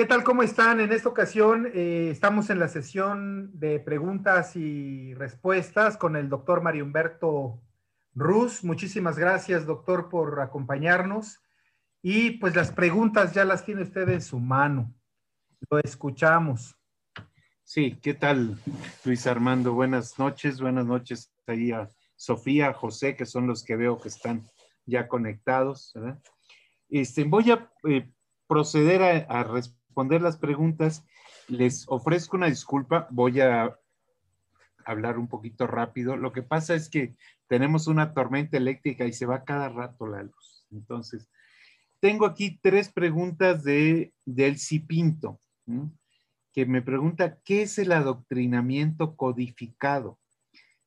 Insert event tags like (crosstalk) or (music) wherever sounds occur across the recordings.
¿Qué tal? ¿Cómo están? En esta ocasión eh, estamos en la sesión de preguntas y respuestas con el doctor Mario Humberto Ruz. Muchísimas gracias, doctor, por acompañarnos. Y pues las preguntas ya las tiene usted en su mano. Lo escuchamos. Sí, ¿qué tal, Luis Armando? Buenas noches, buenas noches ahí a Sofía, a José, que son los que veo que están ya conectados. Este, voy a eh, proceder a, responder las preguntas. Les ofrezco una disculpa, voy a hablar un poquito rápido. Lo que pasa es que tenemos una tormenta eléctrica y se va cada rato la luz. Entonces, tengo aquí tres preguntas de, del Cipinto, que me pregunta, ¿qué es el adoctrinamiento codificado?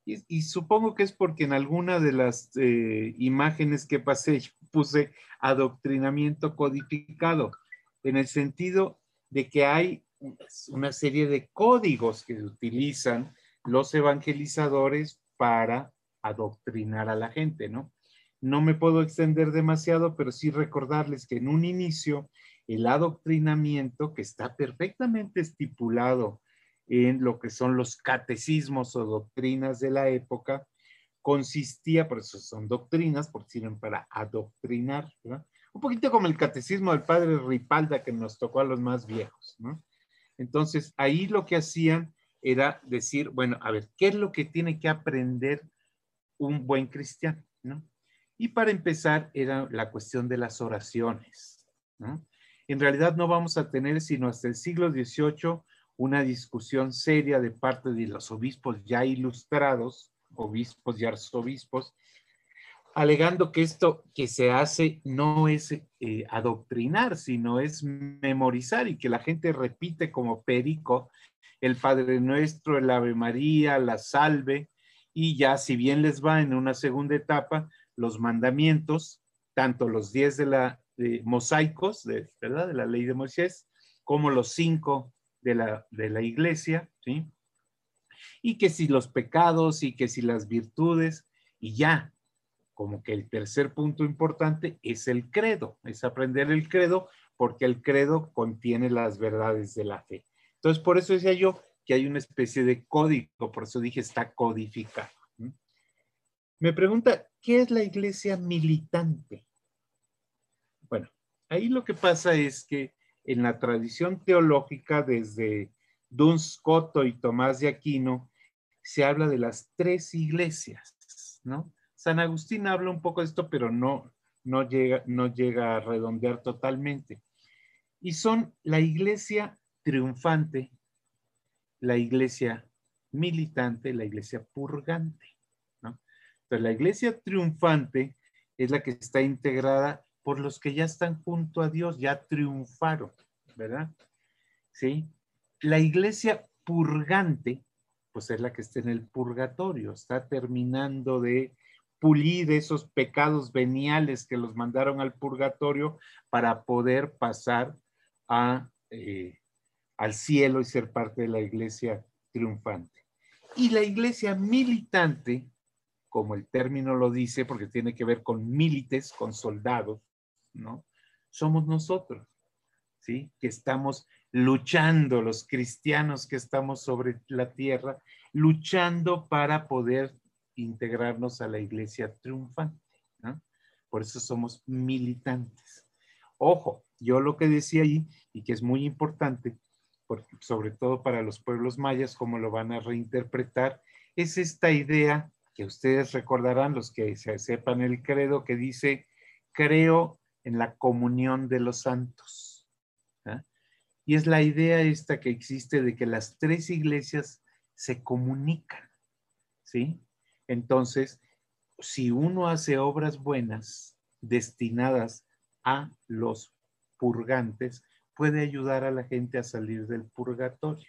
Y, supongo que es porque en alguna de las eh, imágenes que pasé (laughs) puse adoctrinamiento codificado, en el sentido de que hay una serie de códigos que utilizan los evangelizadores para adoctrinar a la gente, ¿no? No me puedo extender demasiado, pero sí recordarles que en un inicio el adoctrinamiento, que está perfectamente estipulado en lo que son los catecismos o doctrinas de la época, consistía, por eso son doctrinas, porque sirven para adoctrinar, ¿verdad? Un poquito como el catecismo del padre Ripalda que nos tocó a los más viejos, ¿no? Entonces, ahí lo que hacían era decir, bueno, a ver, ¿qué es lo que tiene que aprender un buen cristiano, ¿no? Y para empezar era la cuestión de las oraciones. En realidad no vamos a tener sino hasta el siglo XVIII una discusión seria de parte de los obispos ya ilustrados, obispos y arzobispos, alegando que esto que se hace no es eh, adoctrinar, sino es memorizar y que la gente repite como perico el Padre Nuestro, el Ave María, la Salve, y ya si bien les va en una segunda etapa, los mandamientos, tanto los diez de la mosaicos, de, ¿verdad? De la ley de Moisés, como los cinco de la, de la iglesia, ¿sí? Y que si los pecados y que si las virtudes, y ya, como que el tercer punto importante es el credo, es aprender el credo, porque el credo contiene las verdades de la fe. Entonces, por eso decía yo que hay una especie de código, por eso dije está codificado. Me pregunta, ¿qué es la iglesia militante? Bueno, ahí lo que pasa es que en la tradición teológica desde Duns Scoto y Tomás de Aquino, se habla de las tres iglesias, ¿no? San Agustín habla un poco de esto, pero no, no, llega, no llega a redondear totalmente. Y son la iglesia triunfante, la iglesia militante, la iglesia purgante, ¿no? Entonces, la iglesia triunfante es la que está integrada por los que ya están junto a Dios, ya triunfaron, ¿verdad? ¿Sí? La iglesia purgante, pues es la que está en el purgatorio, está terminando de pulir esos pecados veniales que los mandaron al purgatorio para poder pasar eh, al cielo y ser parte de la iglesia triunfante. Y la iglesia militante, como el término lo dice, porque tiene que ver con milites, con soldados, ¿no? Somos nosotros, ¿sí? Que estamos luchando, los cristianos que estamos sobre la tierra, luchando para poder integrarnos a la iglesia triunfante, ¿no? Por eso somos militantes. Ojo, yo lo que decía ahí, y que es muy importante, sobre todo para los pueblos mayas, como lo van a reinterpretar, es esta idea que ustedes recordarán, los que se sepan el credo, que dice, creo en la comunión de los santos. Y es la idea esta que existe de que las tres iglesias se comunican, ¿sí? Entonces, si uno hace obras buenas destinadas a los purgantes, puede ayudar a la gente a salir del purgatorio.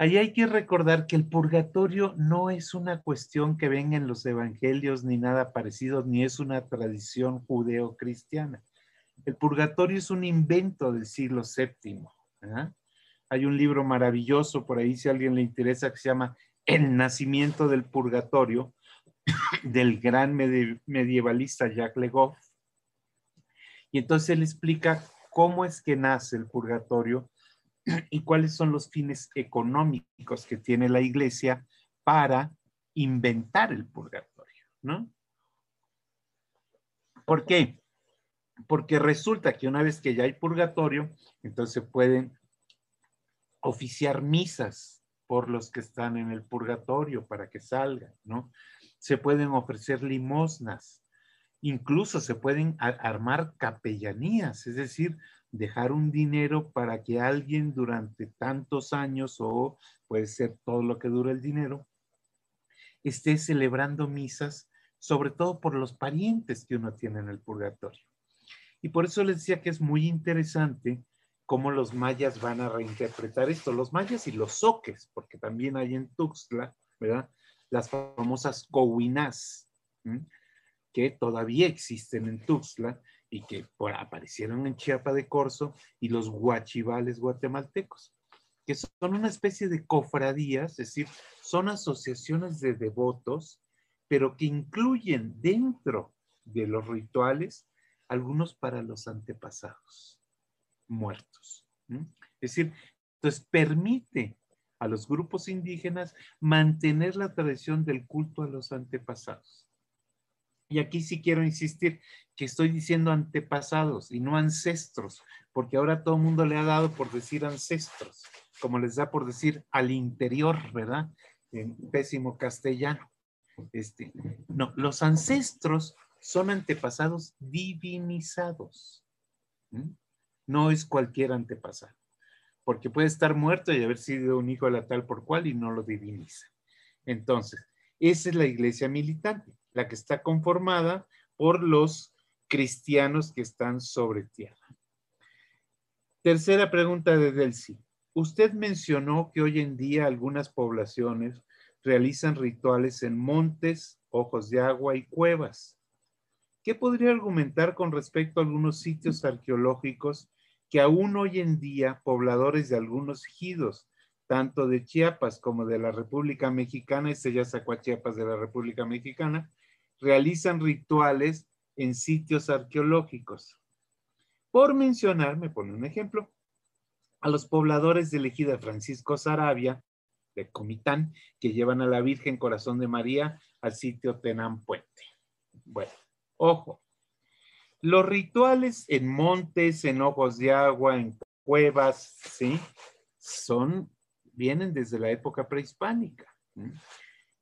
Ahí hay que recordar que el purgatorio no es una cuestión que venga en los evangelios ni nada parecido, ni es una tradición judeo-cristiana. El purgatorio es un invento del siglo VII. Hay un libro maravilloso por ahí, si a alguien le interesa, que se llama El nacimiento del purgatorio, del gran medievalista Jacques Le Goff. Y entonces él explica cómo es que nace el purgatorio y cuáles son los fines económicos que tiene la iglesia para inventar el purgatorio, ¿no? ¿Por qué? Porque resulta que una vez que ya hay purgatorio, entonces pueden oficiar misas por los que están en el purgatorio para que salgan, ¿no? Se pueden ofrecer limosnas, incluso se pueden armar capellanías, es decir, dejar un dinero para que alguien durante tantos años o puede ser todo lo que dure el dinero, esté celebrando misas, sobre todo por los parientes que uno tiene en el purgatorio. Y por eso les decía que es muy interesante cómo los mayas van a reinterpretar esto, los mayas y los soques, porque también hay en Tuxtla, ¿verdad? Las famosas cohuinás, que todavía existen en Tuxtla y que aparecieron en Chiapa de Corzo y los guachivales guatemaltecos, que son una especie de cofradías, es decir, son asociaciones de devotos, pero que incluyen dentro de los rituales algunos para los antepasados muertos. Es decir, entonces permite a los grupos indígenas mantener la tradición del culto a los antepasados. Y aquí sí quiero insistir que estoy diciendo antepasados y no ancestros, porque ahora todo el mundo le ha dado por decir ancestros, como les da por decir al interior, ¿verdad? En pésimo castellano. Este, no, los ancestros son antepasados divinizados. No es cualquier antepasado, porque puede estar muerto y haber sido un hijo de la tal por cual y no lo diviniza. Entonces, esa es la iglesia militante la que está conformada por los cristianos que están sobre tierra. Tercera pregunta de Delcy. Usted mencionó que hoy en día algunas poblaciones realizan rituales en montes, ojos de agua y cuevas. ¿Qué podría argumentar con respecto a algunos sitios arqueológicos que aún hoy en día pobladores de algunos ejidos, tanto de Chiapas como de la República Mexicana, este ya sacó a Chiapas de la República Mexicana, realizan rituales en sitios arqueológicos. Por mencionar, me pone un ejemplo, a los pobladores de Elegida Francisco Sarabia, de Comitán, que llevan a la Virgen Corazón de María al sitio Tenán Puente. Bueno, ojo, los rituales en montes, en ojos de agua, en cuevas, ¿sí? Son, vienen desde la época prehispánica.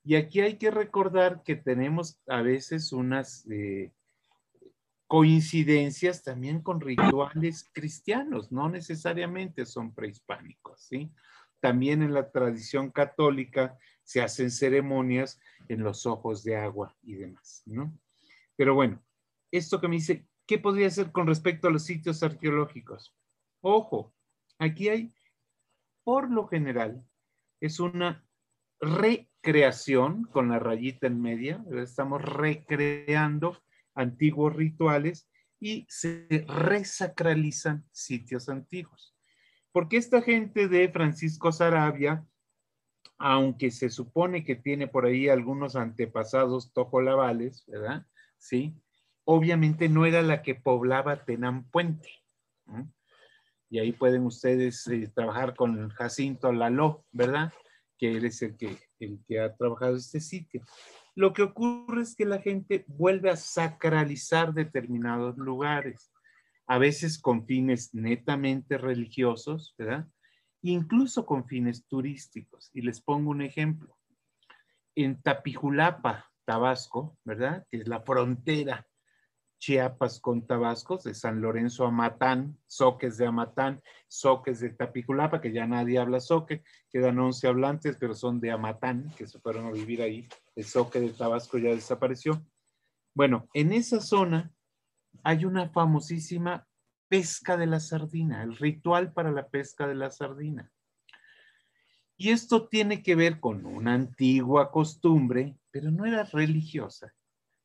Y aquí hay que recordar que tenemos a veces unas eh, coincidencias también con rituales cristianos, no necesariamente son prehispánicos, ¿sí? También en la tradición católica se hacen ceremonias en los ojos de agua y demás, ¿no? Pero bueno, esto que me dice, ¿qué podría ser con respecto a los sitios arqueológicos? Ojo, aquí hay, por lo general, es una recreación con la rayita en media, estamos recreando antiguos rituales y se resacralizan sitios antiguos. Porque esta gente de Francisco Sarabia, aunque se supone que tiene por ahí algunos antepasados tojolavales, ¿verdad? Sí, obviamente no era la que poblaba Tenampuente. Y ahí pueden ustedes eh, trabajar con Jacinto Laló, ¿verdad? que él es el que, el que ha trabajado este sitio. Lo que ocurre es que la gente vuelve a sacralizar determinados lugares, a veces con fines netamente religiosos, ¿verdad? Incluso con fines turísticos. Y les pongo un ejemplo. En Tapijulapa, Tabasco, ¿verdad? Que es la frontera Chiapas con Tabasco, de San Lorenzo a Matán, Soques de Amatán, Soques de Tapiculapa, que ya nadie habla Soque, quedan 11 hablantes, pero son de Amatán, que se fueron a vivir ahí. El Soque de Tabasco ya desapareció. Bueno, en esa zona hay una famosísima pesca de la sardina, el ritual para la pesca de la sardina. Y esto tiene que ver con una antigua costumbre, pero no era religiosa,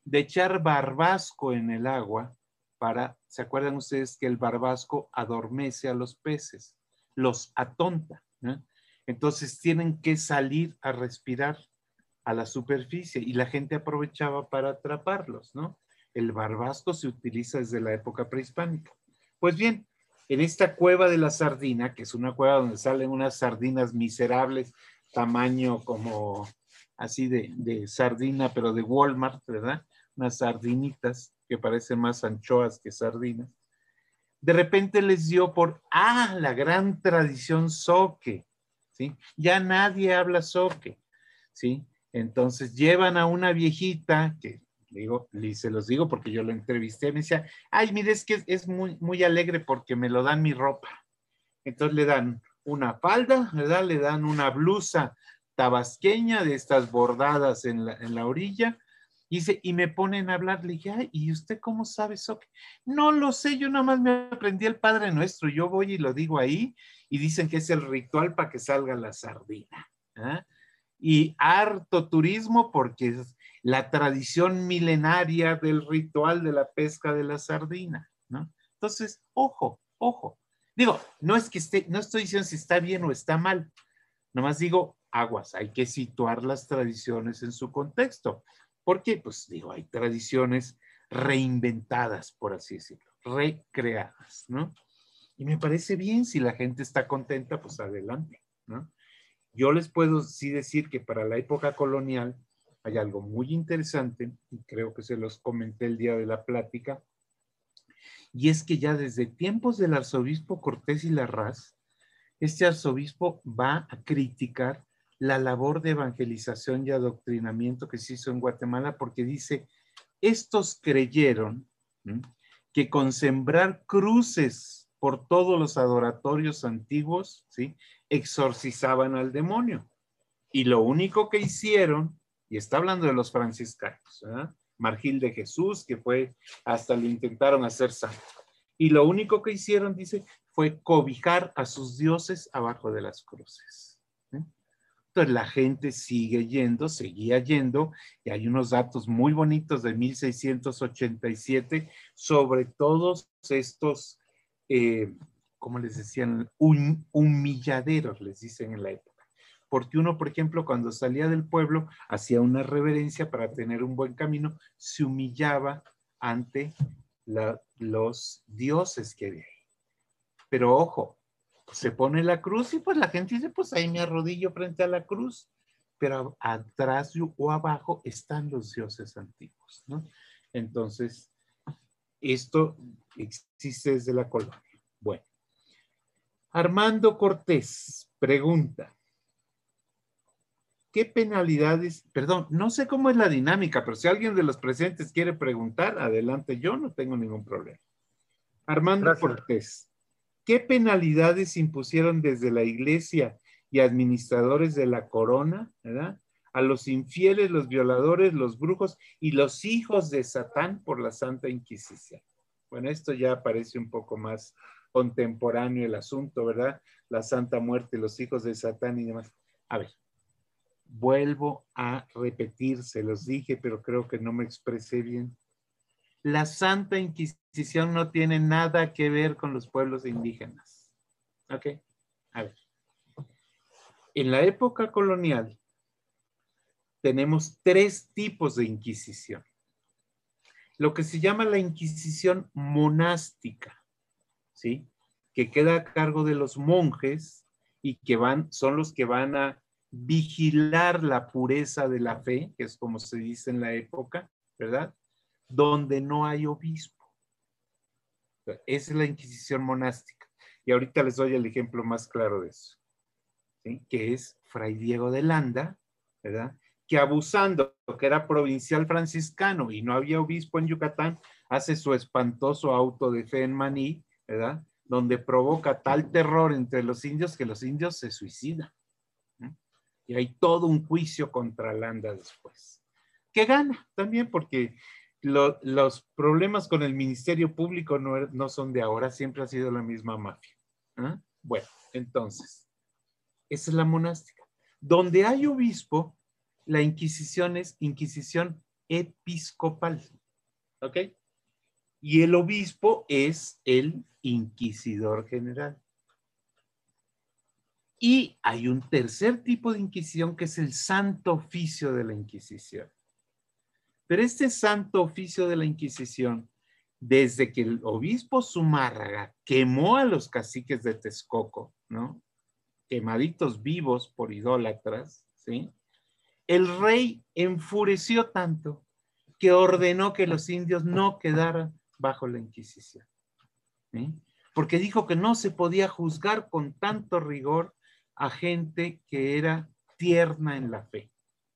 de echar barbasco en el agua para, ¿se acuerdan ustedes que el barbasco adormece a los peces, los atonta? Entonces tienen que salir a respirar a la superficie y la gente aprovechaba para atraparlos, ¿no? El barbasco se utiliza desde la época prehispánica. Pues bien, en esta cueva de la sardina, que es una cueva donde salen unas sardinas miserables, tamaño como así de, de sardina, pero de Walmart, ¿verdad? Unas sardinitas que parecen más anchoas que sardinas. De repente les dio por, ah, la gran tradición soque, ¿sí? Ya nadie habla soque, ¿sí? Entonces llevan a una viejita que digo, y se los digo porque yo lo entrevisté, me decía, ay, mire, es que es, muy, muy alegre porque me lo dan mi ropa. Entonces le dan una falda, ¿verdad? Le dan una blusa tabasqueña de estas bordadas en la, orilla. Y, y me ponen a hablar, le dije, ¿y usted cómo sabe eso? No lo sé, yo nada más me aprendí el Padre Nuestro, yo voy y lo digo ahí, y dicen que es el ritual para que salga la sardina. ¿ah? Y harto turismo porque es, la tradición milenaria del ritual de la pesca de la sardina, ¿no? Entonces, ojo, ojo. Digo, no es que esté, no estoy diciendo si está bien o está mal, nomás digo, aguas, hay que situar las tradiciones en su contexto. Porque, pues digo, hay tradiciones reinventadas, por así decirlo, recreadas, ¿no? Y me parece bien, si la gente está contenta, pues adelante, ¿no? Yo les puedo sí decir que para la época colonial, hay algo muy interesante, y creo que se los comenté el día de la plática, y es que ya desde tiempos del arzobispo Cortés y Larraz, este arzobispo va a criticar la labor de evangelización y adoctrinamiento que se hizo en Guatemala porque dice, estos creyeron que con sembrar cruces por todos los adoratorios antiguos, ¿sí? exorcizaban al demonio. Y lo único que hicieron y está hablando de los franciscanos, Margil de Jesús, que fue, hasta lo intentaron hacer santo. Y lo único que hicieron, dice, fue cobijar a sus dioses abajo de las cruces. Entonces la gente sigue yendo, seguía yendo, y hay unos datos muy bonitos de 1687 sobre todos estos, eh, como les decían, humilladeros, les dicen en la época porque uno, por ejemplo, cuando salía del pueblo, hacía una reverencia para tener un buen camino, se humillaba ante los dioses que había ahí. Pero ojo, se pone la cruz y pues la gente dice, pues ahí me arrodillo frente a la cruz, pero atrás o abajo están los dioses antiguos, ¿no? Entonces, esto existe desde la colonia. Bueno, Armando Cortés pregunta, ¿qué penalidades? Perdón, no sé cómo es la dinámica, pero si alguien de los presentes quiere preguntar, adelante, yo no tengo ningún problema. Armando Cortés, ¿qué penalidades impusieron desde la iglesia y administradores de la corona, ¿verdad? A los infieles, los violadores, los brujos y los hijos de Satán por la Santa Inquisición. Bueno, esto ya parece un poco más contemporáneo el asunto, ¿verdad? La Santa Muerte, los hijos de Satán y demás. A ver, Vuelvo a repetir, se los dije, pero creo que no me expresé bien. La Santa Inquisición no tiene nada que ver con los pueblos indígenas. ¿Ok? A ver. En la época colonial tenemos tres tipos de Inquisición. Lo que se llama la Inquisición monástica, ¿sí? Que queda a cargo de los monjes y que van, son los que van a vigilar la pureza de la fe, que es como se dice en la época, ¿verdad? Donde no hay obispo. Esa es la Inquisición monástica. Y ahorita les doy el ejemplo más claro de eso, que es Fray Diego de Landa, ¿verdad? Que abusando que era provincial franciscano y no había obispo en Yucatán, hace su espantoso auto de fe en Maní, ¿verdad? Donde provoca tal terror entre los indios que los indios se suicidan. Y hay todo un juicio contra Landa después. Que gana también porque los problemas con el Ministerio Público no, er, no, son de ahora, siempre ha sido la misma mafia. ¿ah? Bueno, entonces, esa es la monástica. Donde hay obispo, la Inquisición es Inquisición episcopal. ¿Ok? Y el obispo es el inquisidor general. Y hay un tercer tipo de Inquisición que es el santo oficio de la Inquisición. Pero este santo oficio de la Inquisición desde que el obispo Zumárraga quemó a los caciques de Texcoco, ¿no? Quemaditos vivos por idólatras, ¿sí? El rey enfureció tanto que ordenó que los indios no quedaran bajo la Inquisición. Porque dijo que no se podía juzgar con tanto rigor a gente que era tierna en la fe.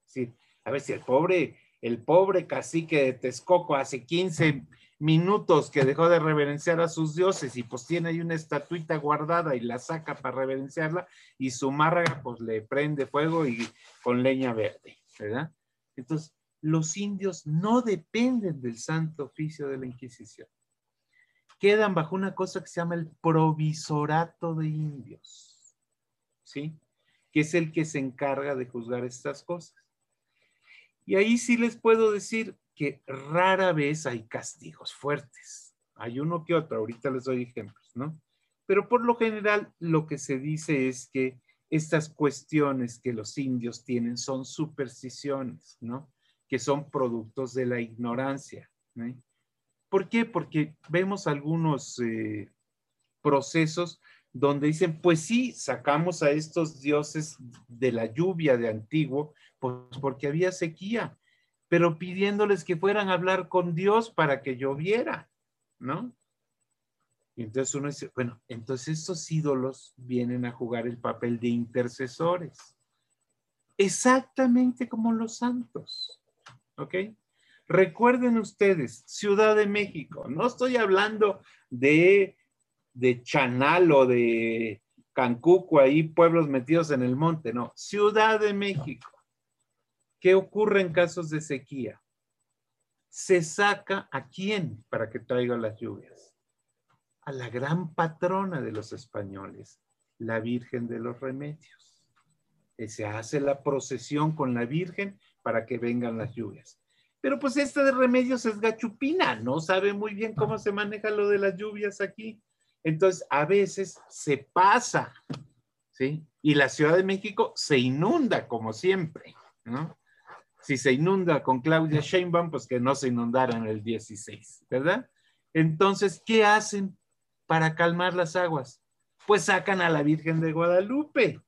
Sí, a ver si el pobre, el pobre cacique de Texcoco hace 15 minutos que dejó de reverenciar a sus dioses y pues tiene ahí una estatuita guardada y la saca para reverenciarla y su márraga pues le prende fuego y con leña verde, ¿verdad? Entonces, los indios no dependen del santo oficio de la Inquisición. Quedan bajo una cosa que se llama el provisorato de indios, ¿sí? Que es el que se encarga de juzgar estas cosas. Y ahí sí les puedo decir, que rara vez hay castigos fuertes. Hay uno que otro, ahorita les doy ejemplos, ¿no? Pero por lo general lo que se dice es que estas cuestiones que los indios tienen son supersticiones, ¿no? Que son productos de la ignorancia. ¿no? ¿Por qué? Porque vemos algunos eh, procesos donde dicen, pues sí, sacamos a estos dioses de la lluvia de antiguo, pues porque había sequía pero pidiéndoles que fueran a hablar con Dios para que lloviera, ¿no? Entonces uno dice, bueno, entonces estos ídolos vienen a jugar el papel de intercesores, exactamente como los santos, ¿ok? Recuerden ustedes, Ciudad de México, no estoy hablando de, de Chanal o de Cancuco, ahí pueblos metidos en el monte, no, Ciudad de México. ¿Qué ocurre en casos de sequía? Se saca a quién para que traiga las lluvias? A la gran patrona de los españoles, la Virgen de los Remedios. Y se hace la procesión con la Virgen para que vengan las lluvias. Pero pues esta de Remedios es gachupina, no sabe muy bien cómo se maneja lo de las lluvias aquí. Entonces, a veces se pasa, ¿sí? Y la Ciudad de México se inunda como siempre, ¿no? si se inunda con Claudia Sheinbaum, pues que no se inundara en el 16, ¿verdad? Entonces, ¿qué hacen para calmar las aguas? Pues sacan a la Virgen de Guadalupe.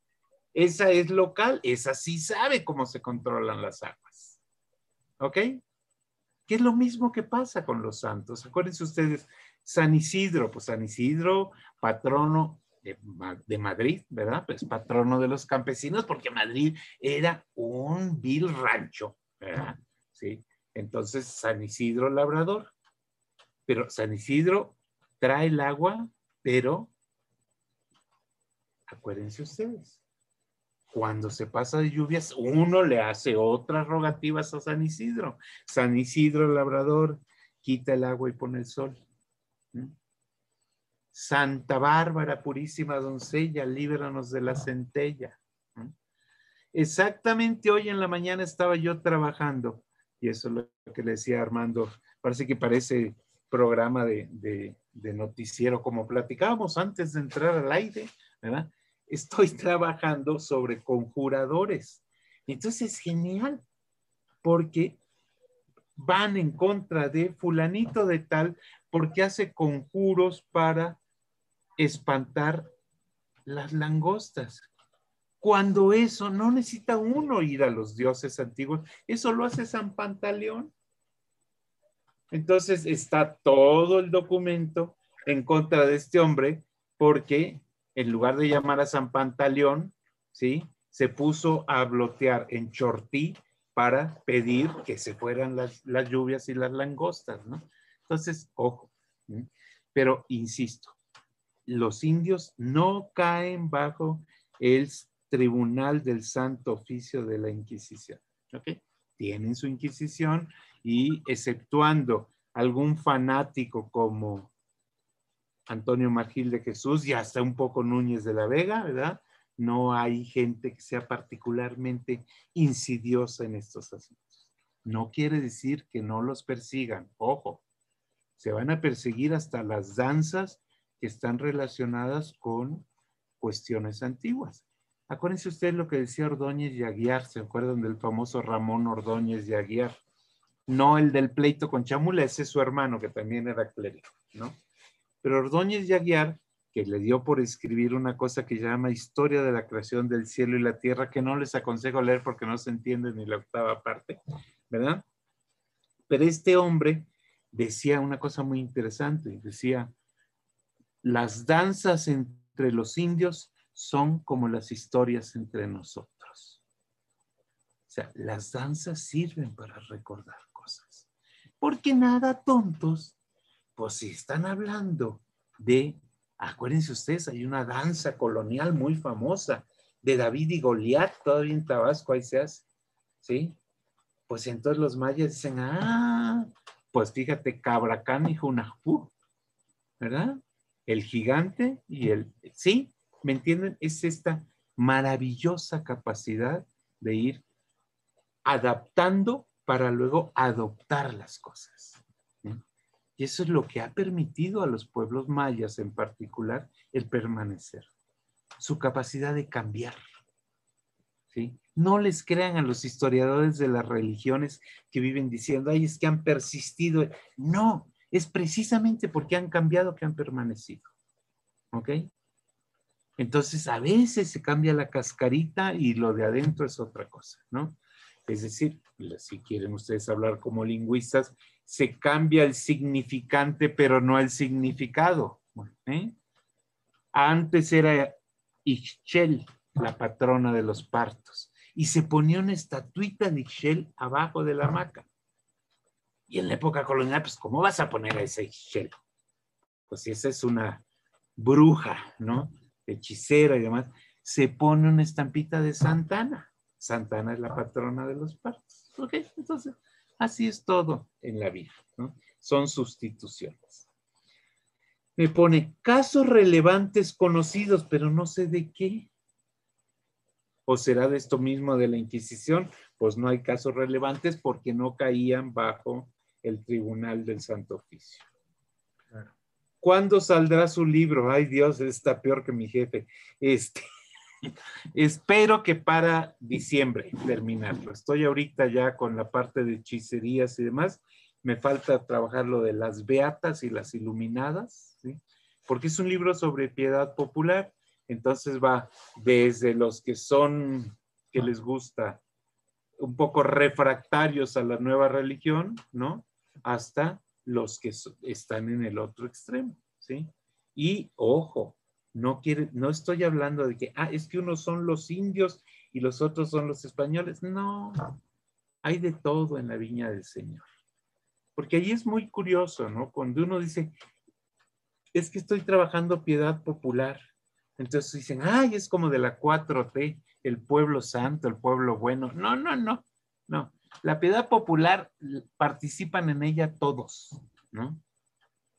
Esa es local, esa sí sabe cómo se controlan las aguas. ¿Ok? Que es lo mismo que pasa con los santos. Acuérdense ustedes, San Isidro, pues San Isidro, patrono de, Madrid, ¿verdad? Pues patrono de los campesinos, porque Madrid era un vil rancho, ¿verdad? Sí. Entonces, San Isidro Labrador. Pero San Isidro trae el agua, pero acuérdense ustedes, cuando se pasa de lluvias, uno le hace otras rogativas a San Isidro. San Isidro Labrador quita el agua y pone el sol. Santa Bárbara, purísima doncella, líbranos de la centella. Exactamente hoy en la mañana estaba yo trabajando, y eso es lo que le decía Armando, parece que parece programa de, noticiero, como platicábamos antes de entrar al aire, ¿verdad? Estoy (laughs) trabajando sobre conjuradores. Entonces es genial, porque van en contra de fulanito de tal, porque hace conjuros para espantar las langostas. Cuando eso no necesita uno ir a los dioses antiguos, eso lo hace San Pantaleón. Entonces está todo el documento en contra de este hombre porque en lugar de llamar a San Pantaleón, ¿sí? Se puso a bloquear en Chortí para pedir que se fueran las, lluvias y las langostas, ¿no? Entonces, ojo. Pero insisto, los indios no caen bajo el tribunal del santo oficio de la Inquisición. Tienen su Inquisición y exceptuando algún fanático como Antonio Margil de Jesús y hasta un poco Núñez de la Vega, ¿verdad? No hay gente que sea particularmente insidiosa en estos asuntos. No quiere decir que no los persigan, ojo, se van a perseguir hasta las danzas que están relacionadas con cuestiones antiguas. Acuérdense ustedes lo que decía Ordóñez y Aguiar, ¿se acuerdan del famoso Ramón Ordóñez y Aguiar? no el del pleito con Chamula, ese es su hermano que también era clérigo, ¿no? Pero Ordóñez y Aguiar, que le dio por escribir una cosa que llama Historia de la creación del cielo y la tierra, que no les aconsejo leer porque no se entiende ni la octava parte, ¿verdad? Pero este hombre decía una cosa muy interesante, decía, las danzas entre los indios son como las historias entre nosotros. O sea, las danzas sirven para recordar porque nada tontos, pues si están hablando de, acuérdense ustedes, hay una danza colonial muy famosa de David y Goliat, todavía en Tabasco, ahí se hace, ¿sí? Pues entonces los mayas dicen, ah, pues fíjate, Cabracán y Junajú, ¿verdad? El gigante y el, sí, ¿me entienden? Es esta maravillosa capacidad de ir adaptando para luego adoptar las cosas. Y eso es lo que ha permitido a los pueblos mayas en particular el permanecer, su capacidad de cambiar. No les crean a los historiadores de las religiones que viven diciendo, ay, es que han persistido. No, es precisamente porque han cambiado que han permanecido. ¿Ok? Entonces, a veces se cambia la cascarita y lo de adentro es otra cosa, ¿no? Es decir, si quieren ustedes hablar como lingüistas, se cambia el significante, pero no el significado. ¿eh? Antes era Ixchel, la patrona de los partos, y se ponía una estatuita de Ixchel abajo de la hamaca. Y en la época colonial, pues, ¿cómo vas a poner a ese Ixchel? Pues si esa es una bruja, ¿no? Hechicera y demás, se pone una estampita de Santana. Santana es la patrona de los partos. ¿Ok? Entonces, así es todo en la vida, ¿no? Son sustituciones. Me pone casos relevantes conocidos, pero no sé de qué. ¿O será de esto mismo de la Inquisición? Pues no hay casos relevantes porque no caían bajo el Tribunal del Santo Oficio. ¿Cuándo saldrá su libro? Ay Dios, está peor que mi jefe. Este, (laughs) Espero que para diciembre terminarlo. Estoy ahorita ya con la parte de hechicerías y demás. Me falta trabajar lo de las beatas y las iluminadas, porque es un libro sobre piedad popular. Entonces va desde los que son, que les gusta, un poco refractarios a la nueva religión, ¿no? Hasta los que están en el otro extremo, ¿sí? Y ojo, no quiere, no estoy hablando de que, ah, es que unos son los indios y los otros son los españoles. No, hay de todo en la viña del Señor. Porque ahí es muy curioso, ¿no? Cuando uno dice, es que estoy trabajando piedad popular. Entonces dicen, ay, es como de la 4T, el pueblo santo, el pueblo bueno. No, no, no, no. La piedad popular participan en ella todos, ¿no?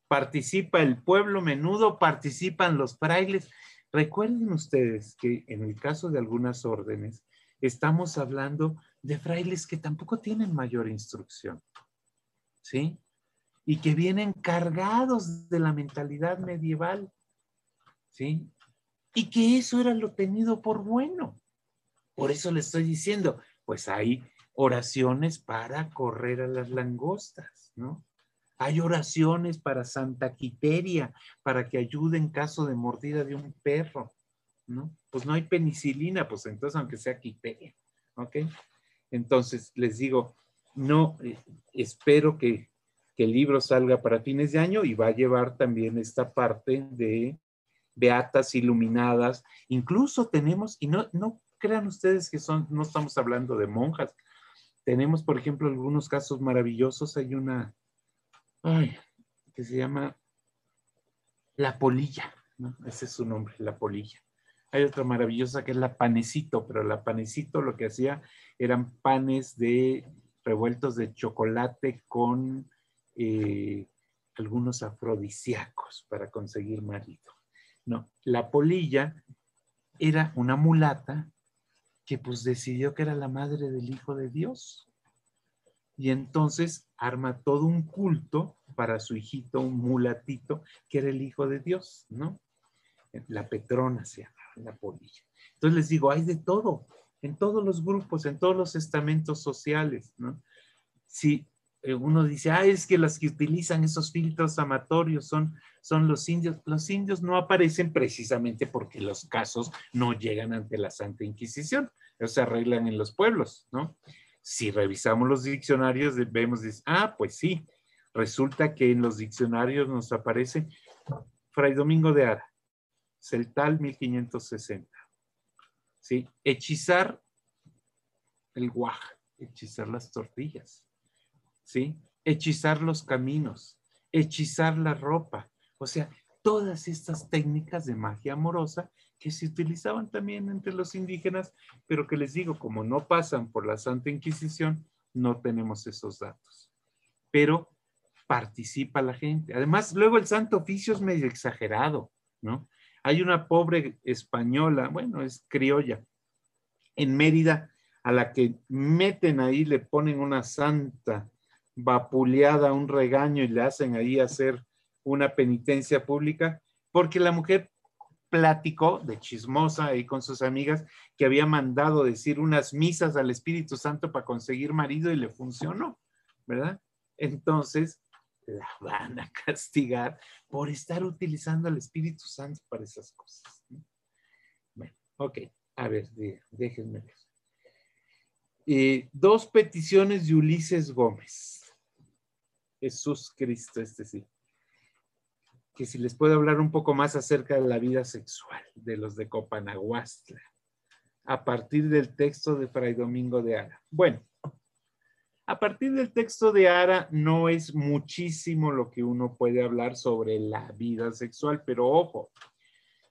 Participa el pueblo menudo, participan los frailes. Recuerden ustedes que en el caso de algunas órdenes, estamos hablando de frailes que tampoco tienen mayor instrucción, ¿sí? Y que vienen cargados de la mentalidad medieval, ¿sí? Y que eso era lo tenido por bueno. Por eso le estoy diciendo, pues hay oraciones para correr a las langostas, ¿no? Hay oraciones para Santa Quiteria, para que ayude en caso de mordida de un perro, ¿no? Pues no hay penicilina, pues entonces aunque sea Quiteria, ¿ok? Entonces les digo, no, eh, espero que, que, el libro salga para fines de año y va a llevar también esta parte de beatas iluminadas. Incluso tenemos, y no, no crean ustedes que son, no estamos hablando de monjas. Tenemos, por ejemplo, algunos casos maravillosos. Hay una ay, que se llama La Polilla, ¿no? Ese es su nombre, La Polilla. Hay otra maravillosa que es la panecito, pero la panecito lo que hacía eran panes de revueltos de chocolate con eh, algunos afrodisíacos para conseguir marido. No, la polilla era una mulata que pues decidió que era la madre del Hijo de Dios y entonces arma todo un culto para su hijito, un mulatito, que era el hijo de Dios, ¿no? La Petrona se llama, la polilla. Entonces les digo, hay de todo, en todos los grupos, en todos los estamentos sociales, ¿no? Si eh, uno dice, ah, es que las que utilizan esos filtros amatorios son, son los indios. Los indios no aparecen precisamente porque los casos no llegan ante la Santa Inquisición, ellos se arreglan en los pueblos, ¿no? Si revisamos los diccionarios, vemos, ah, pues sí, resulta que en los diccionarios nos aparece Fray Domingo de Ara, Celtal 1560. ¿Sí? Hechizar el guaj, hechizar las tortillas ¿sí? Hechizar los caminos, hechizar la ropa, o sea, todas estas técnicas de magia amorosa que se utilizaban también entre los indígenas, pero que les digo, como no pasan por la Santa Inquisición, no tenemos esos datos. Pero participa la gente. Además, luego el Santo Oficio es medio exagerado, ¿no? Hay una pobre española, bueno, es criolla, en Mérida, a la que meten ahí, le ponen una santa vapuleada, un regaño y le hacen ahí hacer una penitencia pública, porque la mujer platicó de chismosa ahí con sus amigas que había mandado decir unas misas al Espíritu Santo para conseguir marido y le funcionó, ¿verdad? Entonces la van a castigar por estar utilizando al Espíritu Santo para esas cosas. Bueno, ok, a ver, déjenme ver. Dos peticiones de Ulises Gómez. Jesús Cristo, este sí. Que si les puedo hablar un poco más acerca de la vida sexual de los de Copanaguastla, a partir del texto de Fray Domingo de Ara. Bueno, a partir del texto de Ara no es muchísimo lo que uno puede hablar sobre la vida sexual, pero ojo,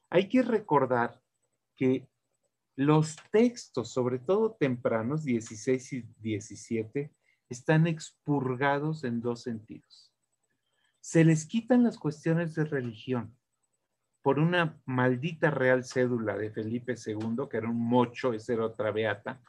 hay que recordar que los textos, sobre todo tempranos, 16 y 17, están expurgados en dos sentidos. Se les quitan las cuestiones de religión por una maldita real cédula de Felipe II, que era un mocho, esa era otra beata,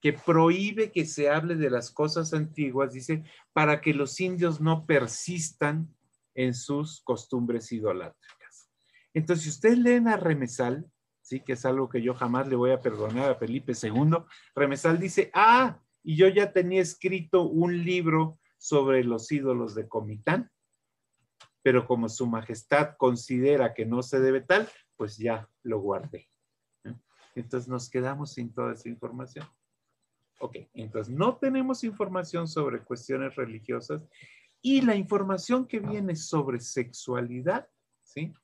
que prohíbe que se hable de las cosas antiguas, dice, para que los indios no persistan en sus costumbres idolátricas. Entonces, si ustedes leen a Remesal, sí, que es algo que yo jamás le voy a perdonar a Felipe II, Remesal dice, ah, y yo ya tenía escrito un libro sobre los ídolos de Comitán, pero como su majestad considera que no se debe tal, pues ya lo guardé. Entonces nos quedamos sin toda esa información. Ok, entonces no tenemos información sobre cuestiones religiosas y la información que viene sobre sexualidad, ¿sí?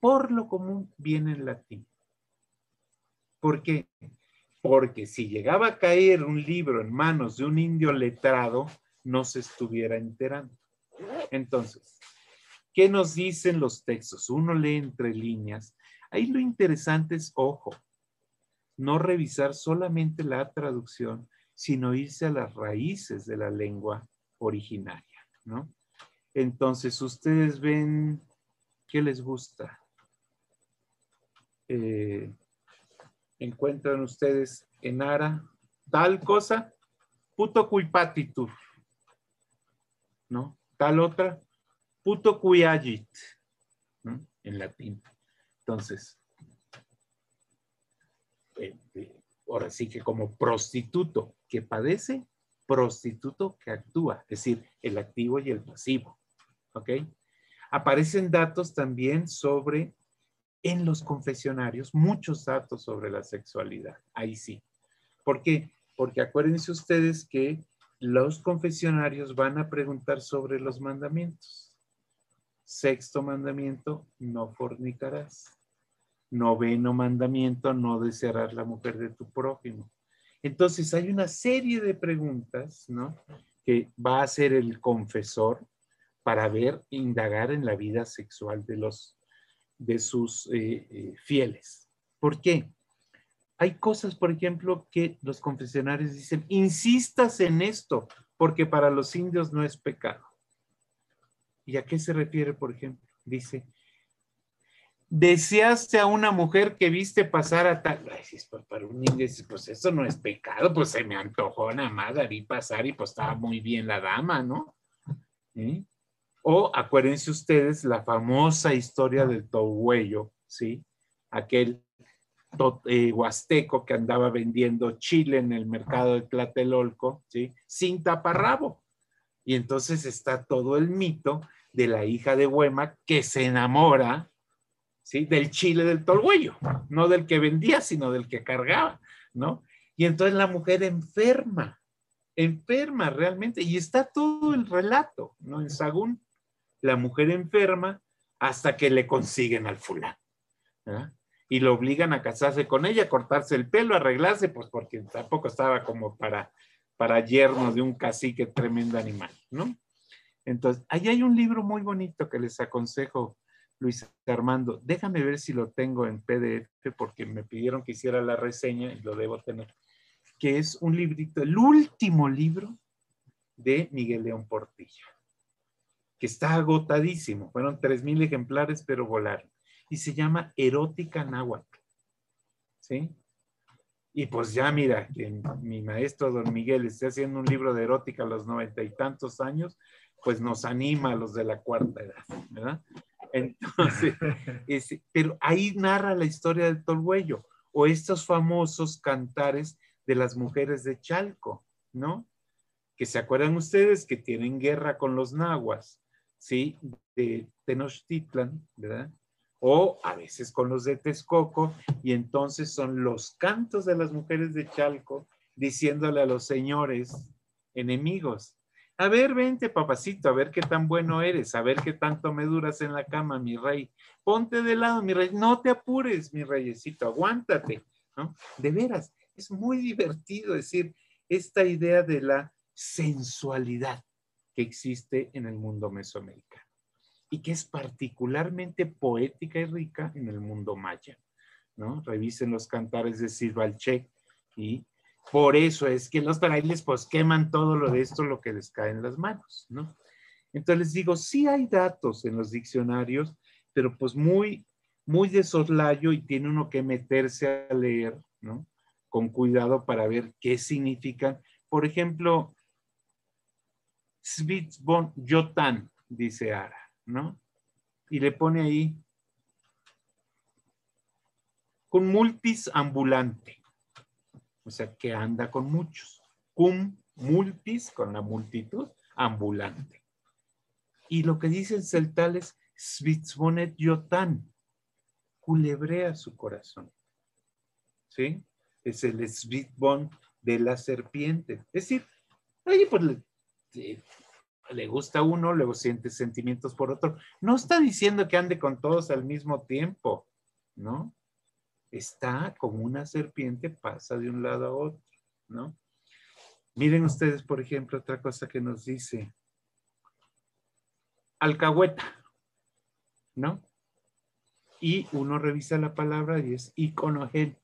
Por lo común viene en latín. ¿Por qué? Porque si llegaba a caer un libro en manos de un indio letrado, no se estuviera enterando. Entonces, ¿qué nos dicen los textos? Uno lee entre líneas. Ahí lo interesante es, ojo, no revisar solamente la traducción, sino irse a las raíces de la lengua originaria, ¿no? Entonces, ustedes ven, ¿qué les gusta? Eh, encuentran ustedes en Ara tal cosa, puto cuipatitur, ¿no? Tal otra, puto cuyagit, ¿no? En latín. Entonces, eh, ahora sí que como prostituto que padece, prostituto que actúa, es decir, el activo y el pasivo, ¿ok? Aparecen datos también sobre en los confesionarios muchos datos sobre la sexualidad. Ahí sí. ¿Por qué? Porque acuérdense ustedes que los confesionarios van a preguntar sobre los mandamientos. Sexto mandamiento, no fornicarás. Noveno mandamiento, no desearás la mujer de tu prójimo. Entonces hay una serie de preguntas, ¿no? Que va a hacer el confesor para ver, indagar en la vida sexual de los de sus eh, eh, fieles. ¿Por qué? Hay cosas, por ejemplo, que los confesionarios dicen, insistas en esto, porque para los indios no es pecado. ¿Y a qué se refiere, por ejemplo? Dice, deseaste a una mujer que viste pasar a tal. Pues, para un indio, pues eso no es pecado, pues se me antojó nada más, vi pasar y pues estaba muy bien la dama, ¿no? ¿Eh? O acuérdense ustedes la famosa historia del Tohuello, ¿sí? Aquel eh, huasteco que andaba vendiendo chile en el mercado de Tlatelolco, ¿sí? Sin taparrabo. Y entonces está todo el mito de la hija de Huema que se enamora, ¿sí? Del chile del tolhuello, no del que vendía, sino del que cargaba, ¿no? Y entonces la mujer enferma, enferma realmente, y está todo el relato, ¿no? En Sagún, la mujer enferma hasta que le consiguen al fulano, y lo obligan a casarse con ella, cortarse el pelo, arreglarse, pues porque tampoco estaba como para, para yerno de un cacique tremendo animal, ¿no? Entonces, ahí hay un libro muy bonito que les aconsejo, Luis Armando. Déjame ver si lo tengo en PDF porque me pidieron que hiciera la reseña y lo debo tener, que es un librito, el último libro de Miguel León Portilla, que está agotadísimo. Fueron 3.000 ejemplares, pero volaron y se llama Erótica Náhuatl. ¿Sí? Y pues ya mira, que mi maestro don Miguel esté haciendo un libro de erótica a los noventa y tantos años, pues nos anima a los de la cuarta edad, ¿verdad? Entonces, (laughs) pero ahí narra la historia del Tolhuello o estos famosos cantares de las mujeres de Chalco, ¿no? Que se acuerdan ustedes que tienen guerra con los nahuas, ¿sí? De Tenochtitlan, ¿verdad? o a veces con los de Texcoco, y entonces son los cantos de las mujeres de Chalco diciéndole a los señores enemigos, a ver, vente, papacito, a ver qué tan bueno eres, a ver qué tanto me duras en la cama, mi rey. Ponte de lado, mi rey, no te apures, mi reyecito, aguántate, ¿no? De veras, es muy divertido decir esta idea de la sensualidad que existe en el mundo mesoamericano y que es particularmente poética y rica en el mundo maya. ¿no? Revisen los cantares de Sirvalchek y por eso es que los frailes pues queman todo lo de esto, lo que les cae en las manos, ¿no? Entonces les digo, sí hay datos en los diccionarios, pero pues muy, muy de soslayo y tiene uno que meterse a leer. Con cuidado para ver qué significan. Por ejemplo, Svitsbon Yotan, dice Ara. ¿no? Y le pone ahí con multis ambulante, o sea, que anda con muchos. Cum multis, con la multitud, ambulante. Y lo que dice el celtal es Svitzbonet Yotan, culebrea su corazón. ¿Sí? Es el Svitzbon de la serpiente. Es decir, oye, pues le gusta uno, luego siente sentimientos por otro. No está diciendo que ande con todos al mismo tiempo, ¿no? Está como una serpiente, pasa de un lado a otro, ¿no? Miren ustedes, por ejemplo, otra cosa que nos dice. Alcahueta, ¿no? Y uno revisa la palabra y es iconogen,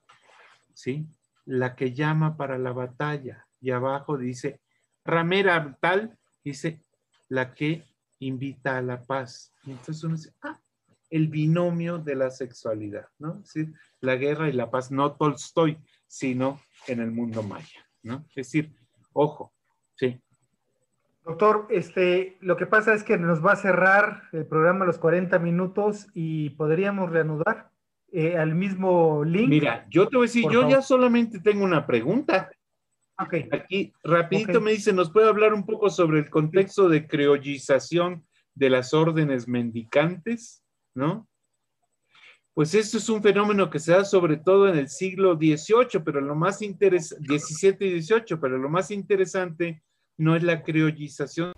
¿sí? La que llama para la batalla. Y abajo dice ramera tal, dice la que invita a la paz. Y entonces uno dice, ah, el binomio de la sexualidad, ¿no? Es decir, la guerra y la paz, no Tolstoy, sino en el mundo maya, ¿no? Es decir, ojo, sí. Doctor, este, lo que pasa es que nos va a cerrar el programa a los 40 minutos y podríamos reanudar eh, al mismo link. Mira, yo te voy a decir, yo ya solamente tengo una pregunta. Aquí rapidito me dice, ¿nos puede hablar un poco sobre el contexto de creollización de las órdenes mendicantes? ¿No? Pues esto es un fenómeno que se da sobre todo en el siglo XVIII, pero lo más interesante, XVII y XVIII, pero lo más interesante no es la creollización